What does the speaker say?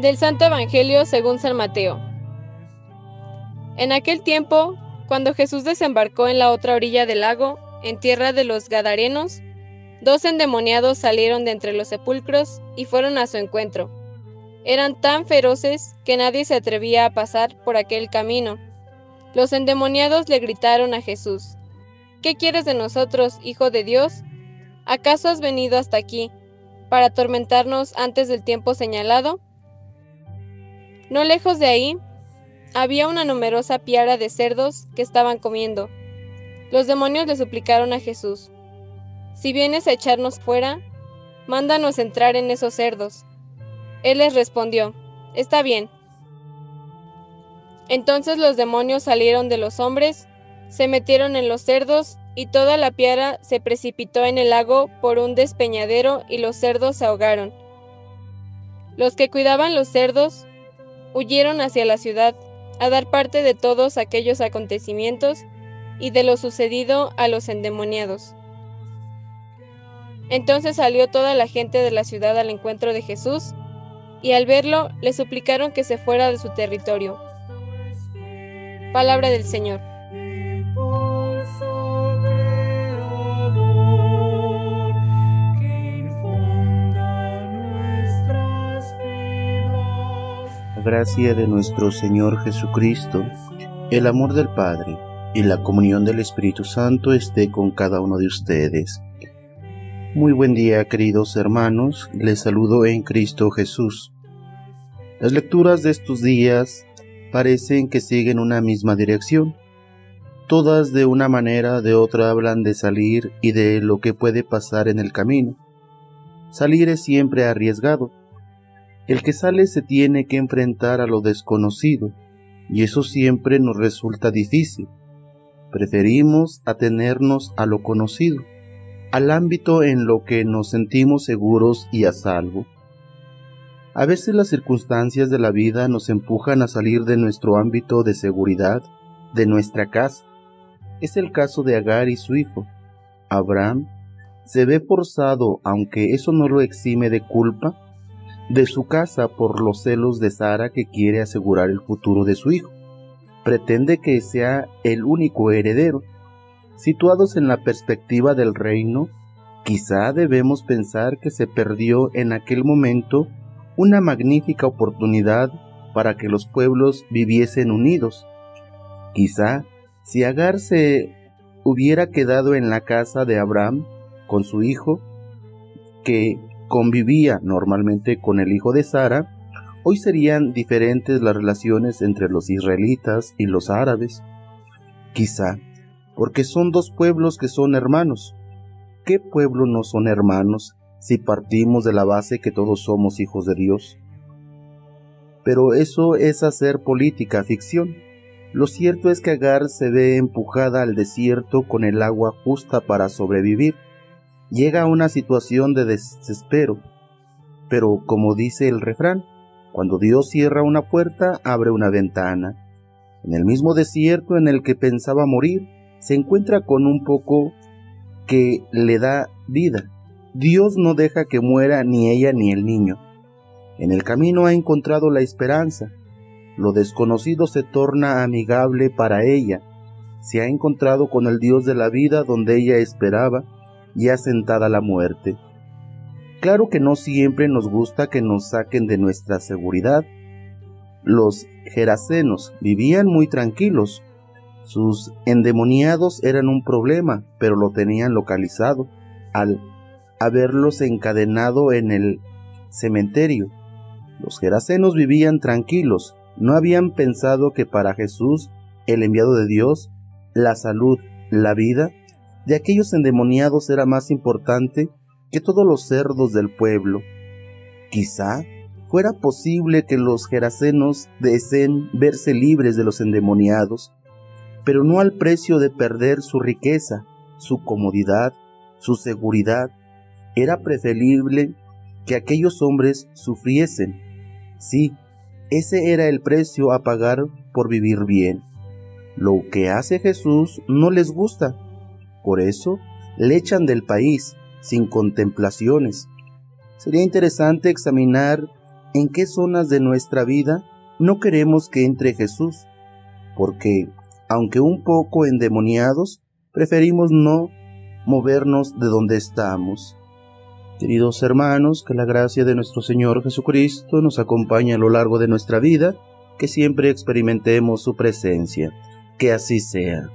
Del Santo Evangelio según San Mateo. En aquel tiempo, cuando Jesús desembarcó en la otra orilla del lago, en tierra de los Gadarenos, dos endemoniados salieron de entre los sepulcros y fueron a su encuentro. Eran tan feroces que nadie se atrevía a pasar por aquel camino. Los endemoniados le gritaron a Jesús, ¿Qué quieres de nosotros, Hijo de Dios? ¿Acaso has venido hasta aquí para atormentarnos antes del tiempo señalado? No lejos de ahí, había una numerosa piara de cerdos que estaban comiendo. Los demonios le suplicaron a Jesús, Si vienes a echarnos fuera, mándanos entrar en esos cerdos. Él les respondió, Está bien. Entonces los demonios salieron de los hombres, se metieron en los cerdos, y toda la piara se precipitó en el lago por un despeñadero y los cerdos se ahogaron. Los que cuidaban los cerdos huyeron hacia la ciudad a dar parte de todos aquellos acontecimientos y de lo sucedido a los endemoniados. Entonces salió toda la gente de la ciudad al encuentro de Jesús, y al verlo le suplicaron que se fuera de su territorio. Palabra del Señor. Gracia de nuestro Señor Jesucristo, el amor del Padre y la comunión del Espíritu Santo esté con cada uno de ustedes. Muy buen día, queridos hermanos, les saludo en Cristo Jesús. Las lecturas de estos días parecen que siguen una misma dirección. Todas de una manera de otra hablan de salir y de lo que puede pasar en el camino. Salir es siempre arriesgado el que sale se tiene que enfrentar a lo desconocido, y eso siempre nos resulta difícil. Preferimos atenernos a lo conocido, al ámbito en lo que nos sentimos seguros y a salvo. A veces las circunstancias de la vida nos empujan a salir de nuestro ámbito de seguridad, de nuestra casa. Es el caso de Agar y su hijo. Abraham se ve forzado, aunque eso no lo exime de culpa, de su casa por los celos de Sara que quiere asegurar el futuro de su hijo. Pretende que sea el único heredero. Situados en la perspectiva del reino, quizá debemos pensar que se perdió en aquel momento una magnífica oportunidad para que los pueblos viviesen unidos. Quizá si Agar se hubiera quedado en la casa de Abraham con su hijo, que convivía normalmente con el hijo de Sara, hoy serían diferentes las relaciones entre los israelitas y los árabes. Quizá porque son dos pueblos que son hermanos. ¿Qué pueblo no son hermanos si partimos de la base que todos somos hijos de Dios? Pero eso es hacer política ficción. Lo cierto es que Agar se ve empujada al desierto con el agua justa para sobrevivir llega a una situación de desespero. Pero como dice el refrán, cuando Dios cierra una puerta, abre una ventana. En el mismo desierto en el que pensaba morir, se encuentra con un poco que le da vida. Dios no deja que muera ni ella ni el niño. En el camino ha encontrado la esperanza. Lo desconocido se torna amigable para ella. Se ha encontrado con el Dios de la vida donde ella esperaba ya sentada la muerte. Claro que no siempre nos gusta que nos saquen de nuestra seguridad. Los gerasenos vivían muy tranquilos. Sus endemoniados eran un problema, pero lo tenían localizado al haberlos encadenado en el cementerio. Los gerasenos vivían tranquilos, no habían pensado que para Jesús, el enviado de Dios, la salud, la vida, de aquellos endemoniados era más importante que todos los cerdos del pueblo. Quizá fuera posible que los gerasenos deseen verse libres de los endemoniados, pero no al precio de perder su riqueza, su comodidad, su seguridad. Era preferible que aquellos hombres sufriesen. Sí, ese era el precio a pagar por vivir bien. Lo que hace Jesús no les gusta, por eso le echan del país sin contemplaciones. Sería interesante examinar en qué zonas de nuestra vida no queremos que entre Jesús, porque, aunque un poco endemoniados, preferimos no movernos de donde estamos. Queridos hermanos, que la gracia de nuestro Señor Jesucristo nos acompañe a lo largo de nuestra vida, que siempre experimentemos su presencia. Que así sea.